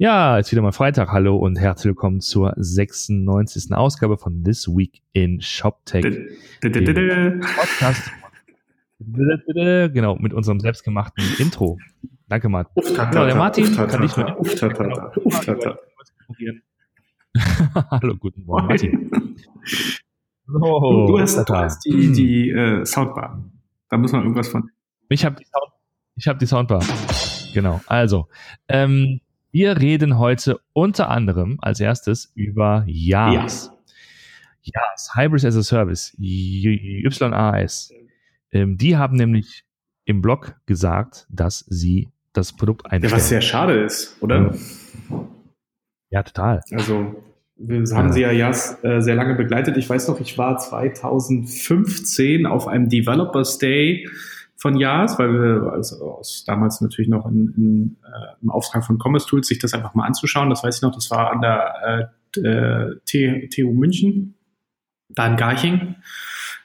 Ja, jetzt wieder mal Freitag. Hallo und herzlich willkommen zur 96. Ausgabe von This Week in ShopTech. Podcast. Genau, mit unserem selbstgemachten Intro. Danke, Martin. Genau, der Martin kann nicht nur. Hallo, guten Morgen, Martin. So, du, hast, du hast die, die äh, Soundbar. Da muss man irgendwas von. Ich habe die, Sound, hab die Soundbar. Genau. Also, ähm, wir reden heute unter anderem als erstes über YAS. Ja. YAS, Hybris as a Service, YAS. Ähm, die haben nämlich im Blog gesagt, dass sie das Produkt einstellen. Ja, was sehr schade ist, oder? Ja, total. Also, wir haben sie ja YAS äh, sehr lange begleitet. Ich weiß noch, ich war 2015 auf einem Developers Day von JAS, weil wir also aus damals natürlich noch in, in, äh, im Auftrag von Commerce Tools sich das einfach mal anzuschauen. Das weiß ich noch, das war an der äh, TU München, da in Garching.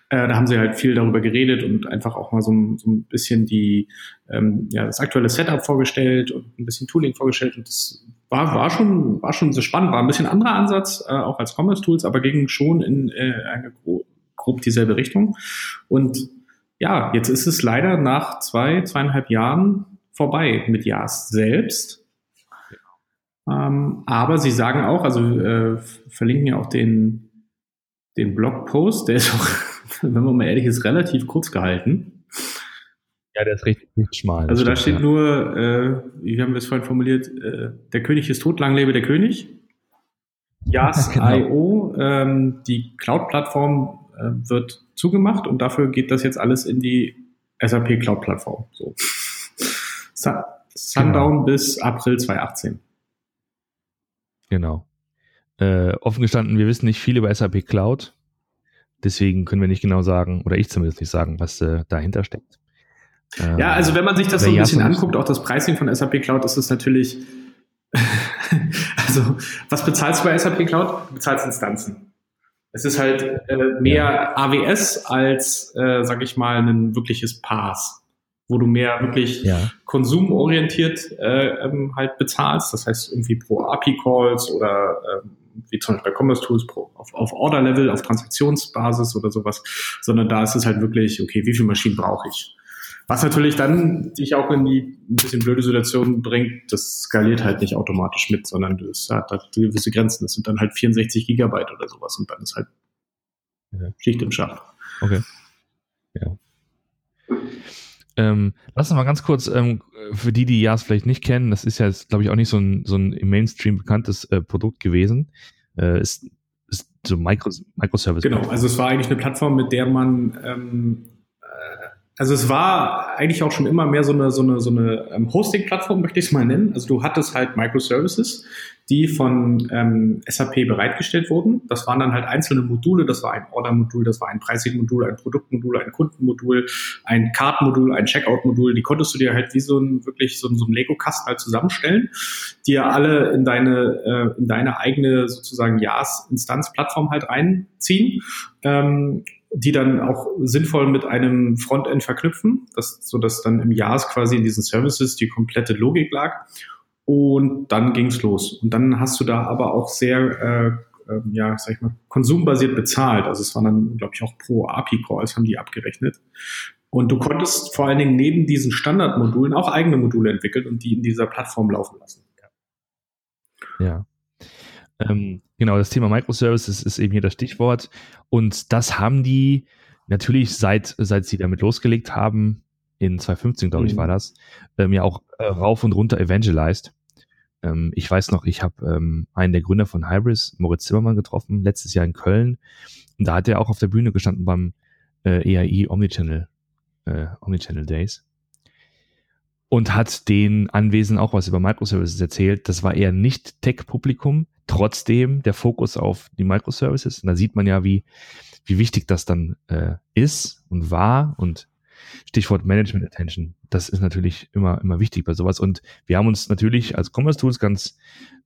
Äh, da haben sie halt viel darüber geredet und einfach auch mal so, so ein bisschen die, ähm, ja, das aktuelle Setup vorgestellt und ein bisschen Tooling vorgestellt. Und das war, war schon, war schon so spannend, war ein bisschen anderer Ansatz, äh, auch als Commerce Tools, aber ging schon in äh, eine grob dieselbe Richtung. Und ja, jetzt ist es leider nach zwei, zweieinhalb Jahren vorbei mit JAS selbst. Ähm, aber sie sagen auch, also äh, verlinken ja auch den, den Blogpost, der ist auch, wenn man mal ehrlich ist, relativ kurz gehalten. Ja, der ist richtig, richtig schmal. Also da steht ja. nur, äh, wie haben wir es vorhin formuliert, äh, der König ist tot, lang lebe der König. JAS.io, genau. ähm, die Cloud-Plattform äh, wird zugemacht und dafür geht das jetzt alles in die SAP Cloud Plattform. So. Sundown genau. bis April 2018. Genau. Äh, offen gestanden, wir wissen nicht viel über SAP Cloud. Deswegen können wir nicht genau sagen, oder ich zumindest nicht sagen, was äh, dahinter steckt. Ähm, ja, also wenn man sich das so ein bisschen anguckt, auch das Pricing von SAP Cloud, ist es natürlich, also was bezahlst du bei SAP Cloud? Du bezahlst Instanzen. Es ist halt äh, mehr AWS als, äh, sag ich mal, ein wirkliches Pass, wo du mehr wirklich ja. konsumorientiert äh, ähm, halt bezahlst. Das heißt irgendwie pro API-Calls oder äh, wie zum Beispiel bei Commerce Tools pro, auf, auf Order-Level, auf Transaktionsbasis oder sowas, sondern da ist es halt wirklich, okay, wie viele Maschinen brauche ich? Was natürlich dann dich auch in die ein bisschen blöde Situation bringt, das skaliert halt nicht automatisch mit, sondern es hat halt gewisse Grenzen. Das sind dann halt 64 Gigabyte oder sowas und dann ist halt. Schicht im Schacht. Okay. Ja. Ähm, lass uns mal ganz kurz, ähm, für die, die JAS vielleicht nicht kennen, das ist ja, glaube ich, auch nicht so ein, so ein im Mainstream bekanntes äh, Produkt gewesen. Äh, ist, ist so Micro, Microservice. Genau, also es war eigentlich eine Plattform, mit der man ähm, also es war eigentlich auch schon immer mehr so eine, so eine, so eine ähm, Hosting-Plattform, möchte ich es mal nennen. Also du hattest halt Microservices, die von ähm, SAP bereitgestellt wurden. Das waren dann halt einzelne Module. Das war ein Order-Modul, das war ein Pricing-Modul, ein Produktmodul, ein Kundenmodul, ein Card-Modul, ein Checkout-Modul. Die konntest du dir halt wie so ein wirklich so, so ein Lego-Kasten halt zusammenstellen, die ja alle in deine äh, in deine eigene sozusagen JAS-Instanz-Plattform halt reinziehen. Ähm, die dann auch sinnvoll mit einem Frontend verknüpfen, dass, so dass dann im JAS quasi in diesen Services die komplette Logik lag. Und dann ging's los. Und dann hast du da aber auch sehr, äh, äh, ja, sag ich mal, konsumbasiert bezahlt. Also es waren dann, glaube ich, auch pro API-Calls haben die abgerechnet. Und du konntest vor allen Dingen neben diesen Standardmodulen auch eigene Module entwickeln und die in dieser Plattform laufen lassen. Ja. Ähm, genau, das Thema Microservices ist eben hier das Stichwort. Und das haben die natürlich seit, seit sie damit losgelegt haben, in 2015, glaube ich, mhm. war das, ähm, ja auch äh, rauf und runter evangelized. Ähm, ich weiß noch, ich habe ähm, einen der Gründer von Hybris, Moritz Zimmermann, getroffen, letztes Jahr in Köln. Und da hat er auch auf der Bühne gestanden beim äh, EIE Omnichannel, äh, Omnichannel Days und hat den Anwesenden auch was über Microservices erzählt. Das war eher nicht Tech-Publikum, trotzdem der Fokus auf die Microservices. Und da sieht man ja, wie, wie wichtig das dann äh, ist und war und Stichwort Management Attention. Das ist natürlich immer, immer wichtig bei sowas. Und wir haben uns natürlich als Commerce Tools ganz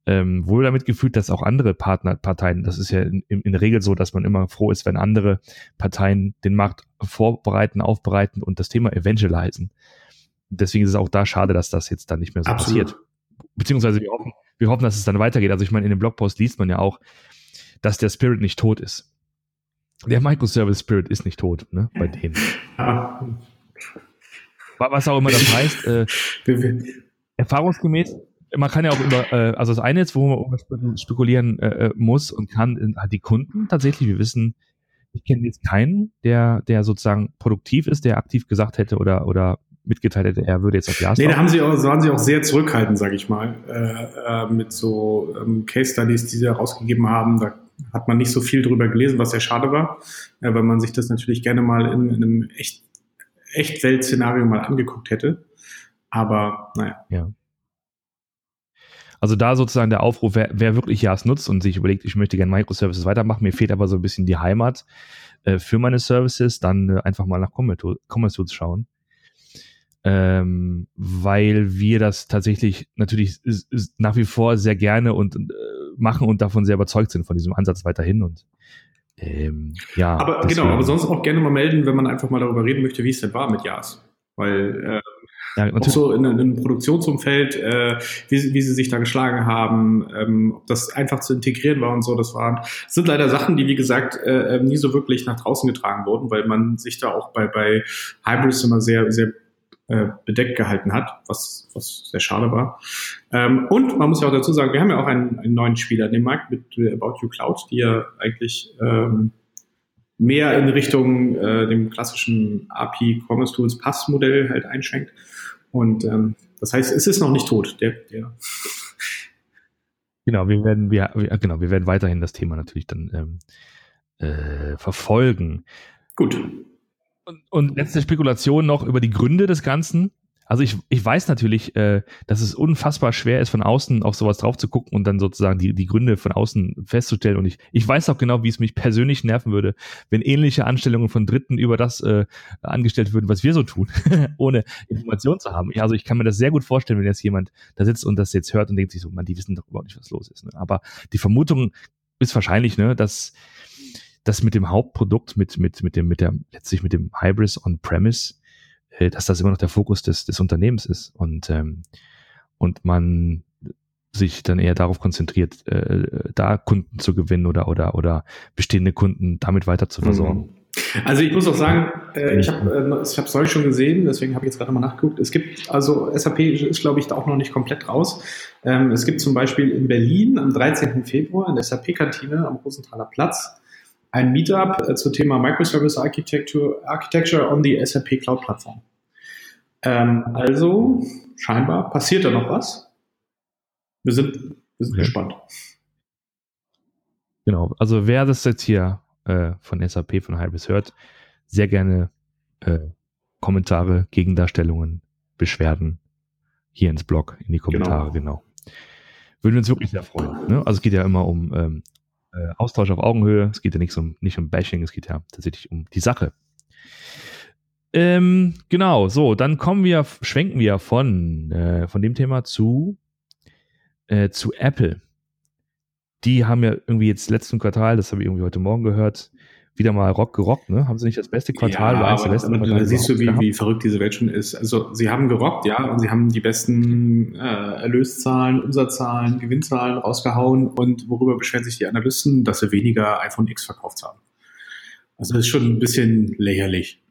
ähm, wohl damit gefühlt, dass auch andere Partner, Parteien, das ist ja in, in der Regel so, dass man immer froh ist, wenn andere Parteien den Markt vorbereiten, aufbereiten und das Thema evangelisen deswegen ist es auch da schade, dass das jetzt dann nicht mehr so Absolut. passiert. Beziehungsweise wir hoffen, wir hoffen, dass es dann weitergeht. Also ich meine, in dem Blogpost liest man ja auch, dass der Spirit nicht tot ist. Der Microservice Spirit ist nicht tot, ne, bei denen. Ja. Was auch immer das heißt, äh, erfahrungsgemäß, man kann ja auch über, äh, also das eine ist, wo man spekulieren äh, äh, muss und kann, halt die Kunden tatsächlich, wir wissen, ich kenne jetzt keinen, der, der sozusagen produktiv ist, der aktiv gesagt hätte oder, oder mitgeteilt hätte, er würde jetzt auf Ja Nee, da haben sie auch, waren sie auch sehr zurückhaltend, sage ich mal, äh, äh, mit so ähm, Case Studies, die sie herausgegeben haben. Da hat man nicht so viel drüber gelesen, was sehr schade war, äh, weil man sich das natürlich gerne mal in, in einem echt, Echtwelt-Szenario mal angeguckt hätte. Aber naja. Ja. Also da sozusagen der Aufruf, wer, wer wirklich JAS nutzt und sich überlegt, ich möchte gerne Microservices weitermachen, mir fehlt aber so ein bisschen die Heimat äh, für meine Services, dann äh, einfach mal nach Commerce Tools schauen. Ähm, weil wir das tatsächlich natürlich ist, ist nach wie vor sehr gerne und äh, machen und davon sehr überzeugt sind von diesem Ansatz weiterhin und ähm, ja. Aber deswegen. genau, aber sonst auch gerne mal melden, wenn man einfach mal darüber reden möchte, wie es denn war mit JAS. Weil äh, ja, auch so in, in einem Produktionsumfeld, äh, wie, wie sie sich da geschlagen haben, ähm, ob das einfach zu integrieren war und so, das waren, das sind leider Sachen, die, wie gesagt, äh, ähm, nie so wirklich nach draußen getragen wurden, weil man sich da auch bei, bei Hybrids immer sehr, sehr äh, bedeckt gehalten hat, was, was sehr schade war. Ähm, und man muss ja auch dazu sagen, wir haben ja auch einen, einen neuen Spieler in dem Markt mit About You Cloud, die ja eigentlich ähm, mehr in Richtung äh, dem klassischen API Commerce Tools Pass-Modell halt einschränkt. Und ähm, das heißt, es ist noch nicht tot. Der, der genau, wir werden, wir, genau, wir werden weiterhin das Thema natürlich dann ähm, äh, verfolgen. Gut. Und, und letzte Spekulation noch über die Gründe des Ganzen. Also ich, ich weiß natürlich, äh, dass es unfassbar schwer ist, von außen auf sowas drauf zu gucken und dann sozusagen die, die Gründe von außen festzustellen. Und ich, ich weiß auch genau, wie es mich persönlich nerven würde, wenn ähnliche Anstellungen von Dritten über das äh, angestellt würden, was wir so tun, ohne Information zu haben. Also ich kann mir das sehr gut vorstellen, wenn jetzt jemand da sitzt und das jetzt hört und denkt sich so, man, die wissen doch überhaupt nicht, was los ist. Ne? Aber die Vermutung ist wahrscheinlich, ne, dass das mit dem Hauptprodukt, mit, mit, mit dem, mit der, letztlich mit dem Hybris on-premise äh, dass das immer noch der Fokus des, des Unternehmens ist und, ähm, und man sich dann eher darauf konzentriert, äh, da Kunden zu gewinnen oder, oder, oder bestehende Kunden damit weiter zu versorgen. Mhm. Also ich muss auch sagen, äh, ich habe äh, ich es euch schon gesehen, deswegen habe ich jetzt gerade mal nachgeguckt. Es gibt, also SAP ist, glaube ich, auch noch nicht komplett raus. Ähm, es gibt zum Beispiel in Berlin am 13. Februar in der SAP-Kantine am Rosenthaler Platz ein Meetup äh, zum Thema Microservice Architecture, Architecture on the SAP Cloud Plattform. Ähm, also scheinbar passiert da noch was. Wir sind, wir sind okay. gespannt. Genau, also wer das jetzt hier äh, von SAP, von Hybris hört, sehr gerne äh, Kommentare, Gegendarstellungen, Beschwerden hier ins Blog, in die Kommentare, genau. genau. Würden wir uns wirklich sehr freuen. Ne? Also es geht ja immer um ähm, äh, Austausch auf Augenhöhe. Es geht ja nicht um, nicht um Bashing, es geht ja tatsächlich um die Sache. Ähm, genau, so, dann kommen wir, schwenken wir von, äh, von dem Thema zu, äh, zu Apple. Die haben ja irgendwie jetzt letzten Quartal, das habe ich irgendwie heute Morgen gehört, wieder mal Rock gerockt, ne? Haben sie nicht das beste Quartal ja, aber, aber da siehst du, wie, wie verrückt diese Welt schon ist. Also sie haben gerockt, ja, und sie haben die besten äh, Erlöszahlen, Umsatzzahlen, Gewinnzahlen rausgehauen und worüber beschweren sich die Analysten, dass sie weniger iPhone X verkauft haben. Also das ist schon ein bisschen lächerlich.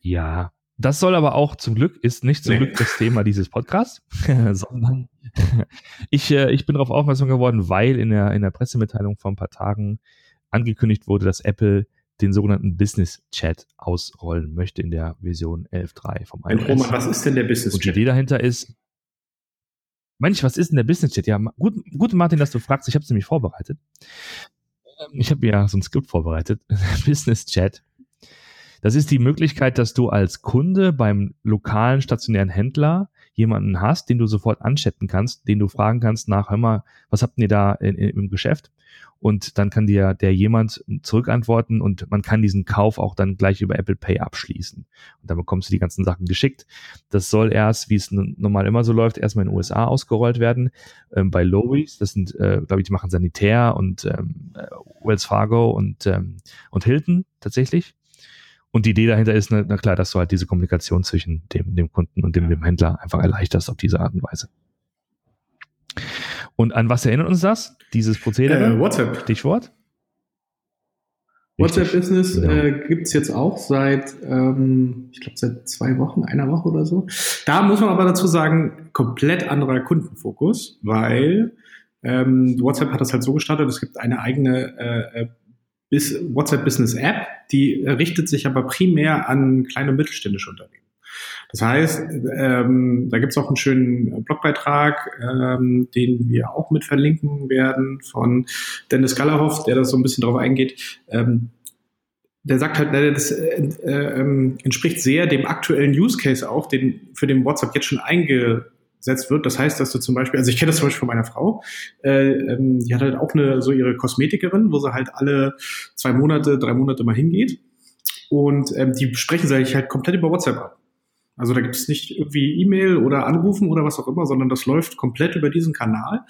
Ja, das soll aber auch zum Glück, ist nicht zum nee. Glück das Thema dieses Podcasts, sondern ich, äh, ich bin darauf aufmerksam geworden, weil in der, in der Pressemitteilung vor ein paar Tagen angekündigt wurde, dass Apple den sogenannten Business Chat ausrollen möchte in der Version 11.3 vom iOS. Roman, was ist denn der Business Chat? Und die Idee dahinter ist, Mensch, was ist denn der Business Chat? Ja, gut, gut Martin, dass du fragst, ich habe es nämlich vorbereitet. Ähm, ich habe mir ja so ein Skript vorbereitet. Business Chat das ist die Möglichkeit, dass du als Kunde beim lokalen stationären Händler jemanden hast, den du sofort anchatten kannst, den du fragen kannst nach, hör mal, was habt ihr da in, in, im Geschäft? Und dann kann dir der jemand zurückantworten und man kann diesen Kauf auch dann gleich über Apple Pay abschließen. Und dann bekommst du die ganzen Sachen geschickt. Das soll erst, wie es normal immer so läuft, erstmal in den USA ausgerollt werden. Ähm, bei Lowe's, das sind, äh, glaube ich, die machen Sanitär und ähm, äh, Wells Fargo und, ähm, und Hilton tatsächlich. Und die Idee dahinter ist, na, klar, dass du halt diese Kommunikation zwischen dem, dem Kunden und dem, dem Händler einfach erleichterst auf diese Art und Weise. Und an was erinnert uns das? Dieses Prozedere? Äh, WhatsApp. Stichwort? WhatsApp Business genau. äh, gibt jetzt auch seit, ähm, ich glaube, seit zwei Wochen, einer Woche oder so. Da muss man aber dazu sagen, komplett anderer Kundenfokus, weil ähm, WhatsApp hat das halt so gestartet, es gibt eine eigene äh, äh WhatsApp Business App, die richtet sich aber primär an kleine und mittelständische Unternehmen. Das heißt, ähm, da gibt es auch einen schönen Blogbeitrag, ähm, den wir auch mit verlinken werden von Dennis Gallerhoff, der da so ein bisschen drauf eingeht. Ähm, der sagt halt, das äh, äh, entspricht sehr dem aktuellen Use Case auch, den für den WhatsApp jetzt schon eingesetzt wird. Das heißt, dass du zum Beispiel, also ich kenne das zum Beispiel von meiner Frau, äh, ähm, die hat halt auch eine so ihre Kosmetikerin, wo sie halt alle zwei Monate, drei Monate mal hingeht. Und ähm, die sprechen sich halt komplett über WhatsApp ab. Also da gibt es nicht irgendwie E-Mail oder Anrufen oder was auch immer, sondern das läuft komplett über diesen Kanal.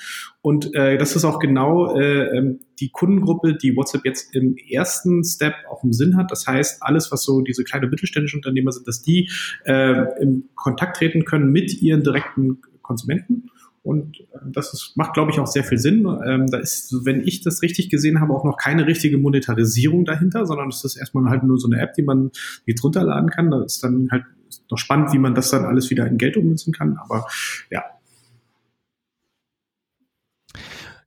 Und äh, das ist auch genau äh, ähm, die Kundengruppe, die WhatsApp jetzt im ersten Step auch im Sinn hat. Das heißt, alles, was so diese kleine mittelständische Unternehmer sind, dass die äh, in Kontakt treten können mit ihren direkten Konsumenten. Und äh, das ist, macht, glaube ich, auch sehr viel Sinn. Ähm, da ist, wenn ich das richtig gesehen habe, auch noch keine richtige Monetarisierung dahinter, sondern es ist erstmal halt nur so eine App, die man jetzt runterladen kann. Da ist dann halt noch spannend, wie man das dann alles wieder in Geld ummünzen kann. Aber ja.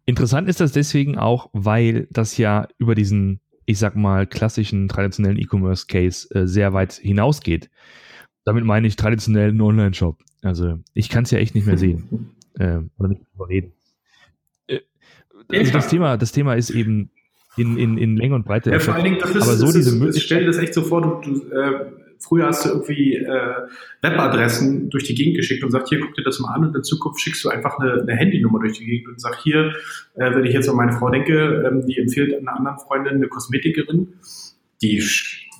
Interessant ist das deswegen auch, weil das ja über diesen, ich sag mal, klassischen traditionellen E-Commerce-Case äh, sehr weit hinausgeht. Damit meine ich traditionellen Online-Shop. Also ich kann es ja echt nicht mehr sehen. äh, oder nicht mehr reden. Äh, also das Thema, das Thema ist eben in, in, in Länge und Breite. Ja, vor allen Dingen, das ist, aber so diese ist, Möglichkeit. Stell dir das echt so vor, du, du äh, Früher hast du irgendwie äh, Webadressen durch die Gegend geschickt und sagt, hier, guck dir das mal an und in Zukunft schickst du einfach eine, eine Handynummer durch die Gegend und sagst, hier, äh, wenn ich jetzt an meine Frau denke, ähm, die empfiehlt einer anderen Freundin eine Kosmetikerin, die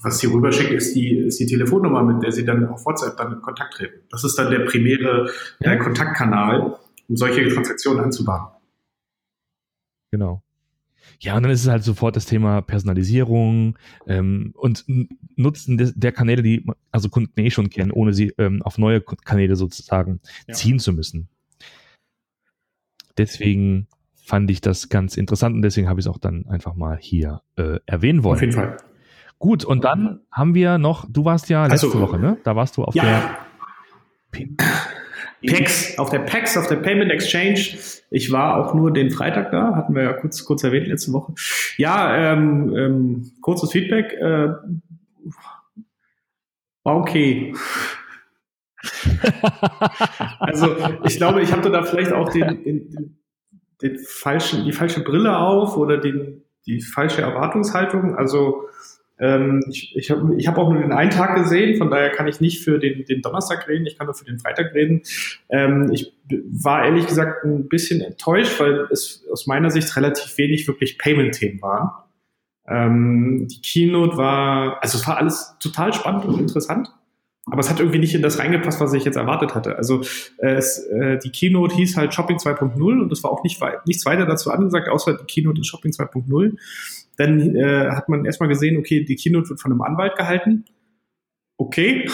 was sie rüberschickt, ist die, ist die Telefonnummer, mit der sie dann auf WhatsApp dann in Kontakt treten. Das ist dann der primäre äh, Kontaktkanal, um solche Transaktionen anzubahnen. Genau. Ja, und dann ist es halt sofort das Thema Personalisierung ähm, und Nutzen des, der Kanäle, die also Kunden eh schon kennen, ohne sie ähm, auf neue Kanäle sozusagen ja. ziehen zu müssen. Deswegen fand ich das ganz interessant und deswegen habe ich es auch dann einfach mal hier äh, erwähnen wollen. Auf jeden Fall. Gut, und dann haben wir noch, du warst ja letzte also, Woche, ne? Da warst du auf ja. der PEX, auf der PEX, auf der Payment Exchange. Ich war auch nur den Freitag da, hatten wir ja kurz, kurz erwähnt letzte Woche. Ja, ähm, ähm, kurzes Feedback. Äh, war okay. also ich glaube, ich hatte da vielleicht auch den, den, den, falschen, die falsche Brille auf oder den, die falsche Erwartungshaltung. Also ähm, ich ich habe ich hab auch nur den einen Tag gesehen, von daher kann ich nicht für den, den Donnerstag reden, ich kann nur für den Freitag reden. Ähm, ich war ehrlich gesagt ein bisschen enttäuscht, weil es aus meiner Sicht relativ wenig wirklich Payment-Themen waren. Ähm, die Keynote war, also es war alles total spannend und interessant. Aber es hat irgendwie nicht in das reingepasst, was ich jetzt erwartet hatte. Also äh, es, äh, die Keynote hieß halt Shopping 2.0 und es war auch nicht nichts weiter dazu angesagt, außer die Keynote ist Shopping 2.0. Dann äh, hat man erstmal gesehen, okay, die Keynote wird von einem Anwalt gehalten. Okay.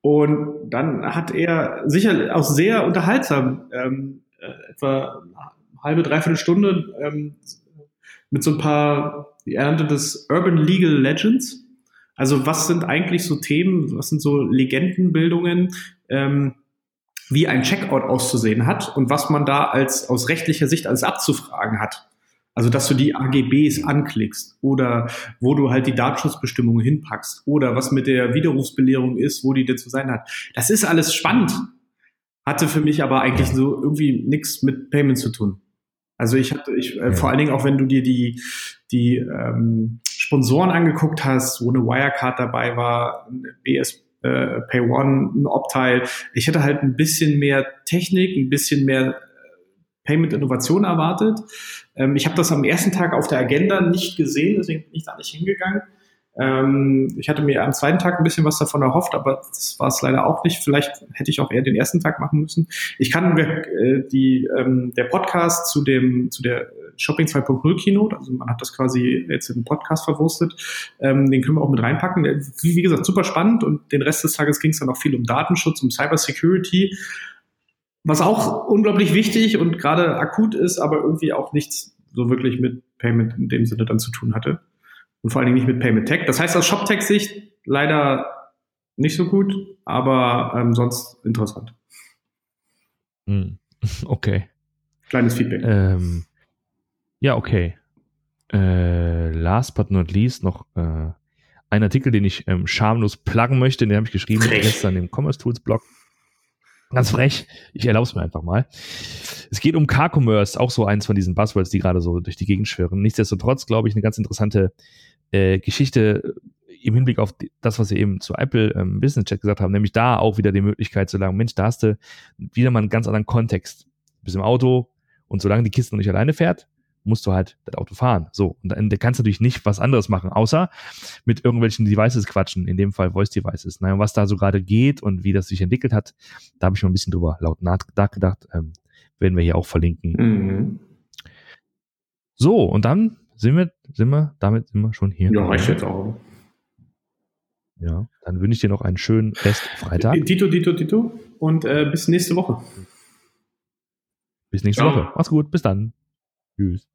Und dann hat er sicher auch sehr unterhaltsam, ähm, äh, etwa eine halbe, dreiviertel Stunde ähm, mit so ein paar, er nannte das Urban Legal Legends. Also was sind eigentlich so Themen, was sind so Legendenbildungen, ähm, wie ein Checkout auszusehen hat und was man da als aus rechtlicher Sicht alles abzufragen hat. Also, dass du die AGBs anklickst oder wo du halt die Datenschutzbestimmungen hinpackst oder was mit der Widerrufsbelehrung ist, wo die denn zu sein hat. Das ist alles spannend. Hatte für mich aber eigentlich so irgendwie nichts mit Payment zu tun. Also ich hatte, ich, äh, ja. vor allen Dingen auch wenn du dir die, die ähm, Sponsoren angeguckt hast, wo eine Wirecard dabei war, BS äh, Pay One, ein Optile. Ich hätte halt ein bisschen mehr Technik, ein bisschen mehr Payment-Innovation erwartet. Ähm, ich habe das am ersten Tag auf der Agenda nicht gesehen, deswegen bin ich da nicht hingegangen. Ähm, ich hatte mir am zweiten Tag ein bisschen was davon erhofft, aber das war es leider auch nicht. Vielleicht hätte ich auch eher den ersten Tag machen müssen. Ich kann äh, die, ähm, der Podcast zu dem zu der Shopping 2.0 Keynote, also man hat das quasi jetzt in den Podcast verwurstet, ähm, den können wir auch mit reinpacken. Wie, wie gesagt, super spannend und den Rest des Tages ging es dann auch viel um Datenschutz, um Cybersecurity. Was auch unglaublich wichtig und gerade akut ist, aber irgendwie auch nichts so wirklich mit Payment in dem Sinne dann zu tun hatte. Und vor allen Dingen nicht mit Payment Tech. Das heißt aus ShopTech-Sicht leider nicht so gut, aber ähm, sonst interessant. Hm. Okay. Kleines Feedback. Ähm, ja, okay. Äh, last but not least noch äh, ein Artikel, den ich ähm, schamlos pluggen möchte, den habe ich geschrieben gestern im Commerce Tools Blog. Ganz frech. Ich erlaube es mir einfach mal. Es geht um Car-Commerce, auch so eins von diesen Buzzwords, die gerade so durch die Gegend schwirren. Nichtsdestotrotz, glaube ich, eine ganz interessante äh, Geschichte im Hinblick auf das, was Sie eben zu Apple ähm, Business Chat gesagt haben, nämlich da auch wieder die Möglichkeit zu sagen, Mensch, da hast du wieder mal einen ganz anderen Kontext. Du bist im Auto und solange die Kiste noch nicht alleine fährt, musst du halt das Auto fahren. So, und dann kannst du natürlich nicht was anderes machen, außer mit irgendwelchen Devices quatschen, in dem Fall Voice Devices. Naja, was da so gerade geht und wie das sich entwickelt hat, da habe ich mal ein bisschen drüber laut nachgedacht. Ähm, werden wir hier auch verlinken. Mhm. So, und dann sind wir, sind wir, damit sind wir schon hier. Ja, reicht jetzt auch. Ja, dann wünsche ich dir noch einen schönen Rest Freitag. Tito, Tito, Tito. Und äh, bis nächste Woche. Bis nächste Ciao. Woche. Mach's gut. Bis dann. who's